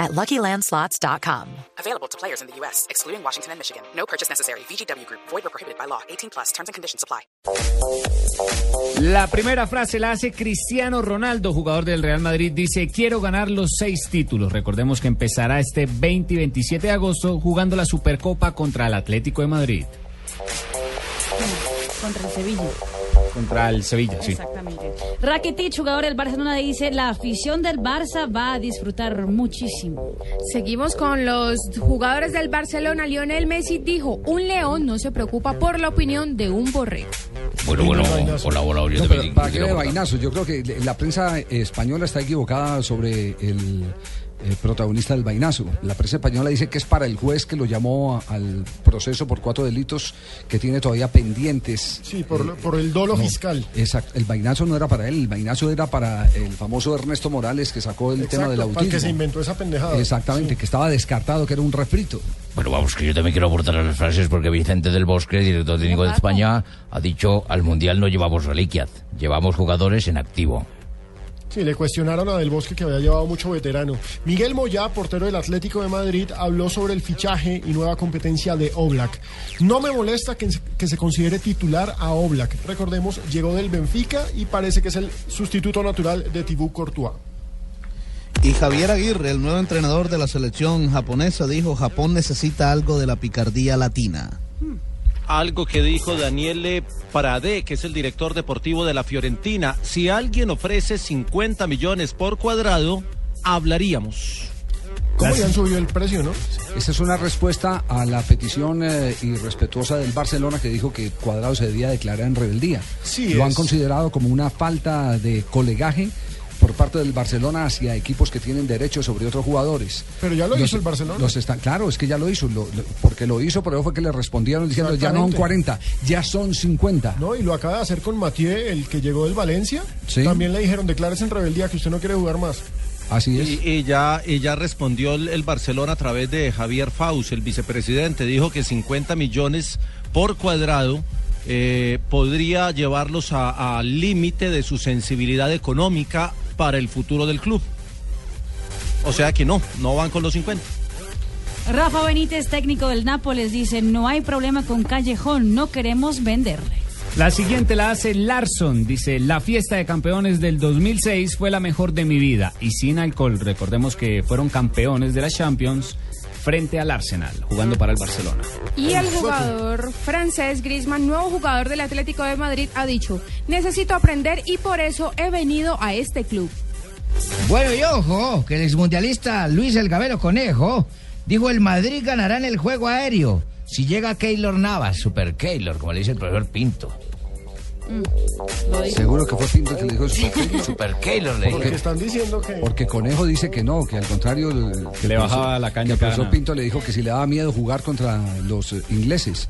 at LuckyLandSlots.com. Available to players in the U.S., excluding Washington and Michigan. No purchase necessary. VGW Group. Void or prohibited by law. 18 plus. Terms and conditions apply. La primera frase la hace Cristiano Ronaldo, jugador del Real Madrid. Dice, quiero ganar los seis títulos. Recordemos que empezará este 20 y 27 de agosto jugando la Supercopa contra el Atlético de Madrid. Contra el Sevilla. Contra el Sevilla, sí. Exactamente. Rakitic, jugador del Barcelona, dice, la afición del Barça va a disfrutar muchísimo. Seguimos con los jugadores del Barcelona. Lionel Messi dijo, un león no se preocupa por la opinión de un borrego. Bueno, bueno, hola, hola, yo No, pero ¿para qué de vainazo? Yo creo que la prensa española está equivocada sobre el, eh, protagonista del vainazo. La prensa española dice que es para el juez que lo llamó a- al proceso por cuatro delitos que tiene todavía pendientes. Sí, por, por el dolo No, fiscal. Exacto. El vainazo no era para él, el vainazo era para el famoso Ernesto Morales que sacó el tema del para el autismo. que se inventó esa pendejada. Exactamente, que estaba descartado, que era un refrito. Bueno, vamos, que yo también quiero aportar a las frases porque Vicente del Bosque, director técnico de España, ha dicho al Mundial no llevamos reliquias, llevamos jugadores en activo. Sí, le cuestionaron a Del Bosque que había llevado mucho veterano. Miguel Moyá, portero del Atlético de Madrid, habló sobre el fichaje y nueva competencia de Oblak. No me molesta que, que se considere titular a Oblak. Recordemos, llegó del Benfica y parece que es el sustituto natural de Thibaut Courtois. Y Javier Aguirre, el nuevo entrenador de la selección japonesa, dijo Japón necesita algo de la picardía latina. Algo que dijo Daniele Paradé, que es el director deportivo de la Fiorentina. Si alguien ofrece 50 millones por cuadrado, hablaríamos. ¿Cómo le han subido el precio, no? Esa es una respuesta a la petición eh, irrespetuosa del Barcelona que dijo que Cuadrado se debía declarar en rebeldía. Sí, Lo han considerado como una falta de colegaje por parte del Barcelona hacia equipos que tienen derecho sobre otros jugadores. Pero ya lo Los- hizo el Barcelona. Los están, claro, es que ya lo hizo, lo- lo- porque lo hizo, pero fue que le respondieron diciendo ya no son Exactamente. 40, ya son 50. No, y lo acaba de hacer con Mathieu, el que llegó del Valencia. Sí. También le dijeron, declárese en rebeldía que usted no quiere jugar más. Así es. Y, y ya, y ya respondió el, el Barcelona a través de Javier Faus, el vicepresidente. Dijo que 50 millones por cuadrado eh, podría llevarlos a- al límite de su sensibilidad económica para el futuro del club. O sea que no, no van con los 50. Rafa Benítez, técnico del Nápoles, dice, no hay problema con Callejón, no queremos venderle. La siguiente la hace Larson. Dice, la fiesta de campeones del 2006 fue la mejor de mi vida y sin alcohol. Recordemos que fueron campeones de la Champions frente al Arsenal, jugando para el Barcelona. Y el jugador francés Griezmann, nuevo jugador del Atlético de Madrid, ha dicho, necesito aprender y por eso he venido a este club. Bueno, y ojo, que el exmundialista Luis El Gabero Conejo dijo el Madrid ganará en el juego aéreo si llega Keylor Navas, Super Keylor, como le dice el profesor Pinto. Seguro que fue Pinto que le dijo eso. Super Keylor le Porque dijo. están diciendo que... Porque Conejo dice que no, que al contrario que le bajaba la caña que el. Pinto le dijo que si le daba miedo jugar contra los eh, ingleses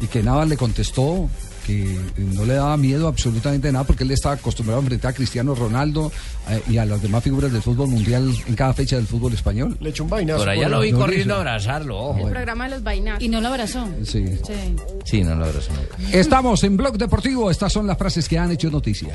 y que Navas le contestó que no le daba miedo absolutamente nada porque él estaba acostumbrado a enfrentar a Cristiano Ronaldo eh, y a las demás figuras del fútbol mundial en cada fecha del fútbol español. Le echó un vainazo. Por allá lo vi no corriendo a abrazarlo, ojo. Bueno. Programa de los vainas. Y no lo abrazó. Sí. Sí. Sí, no lo nunca. Estamos en Blog Deportivo, estas son las frases que han hecho noticia.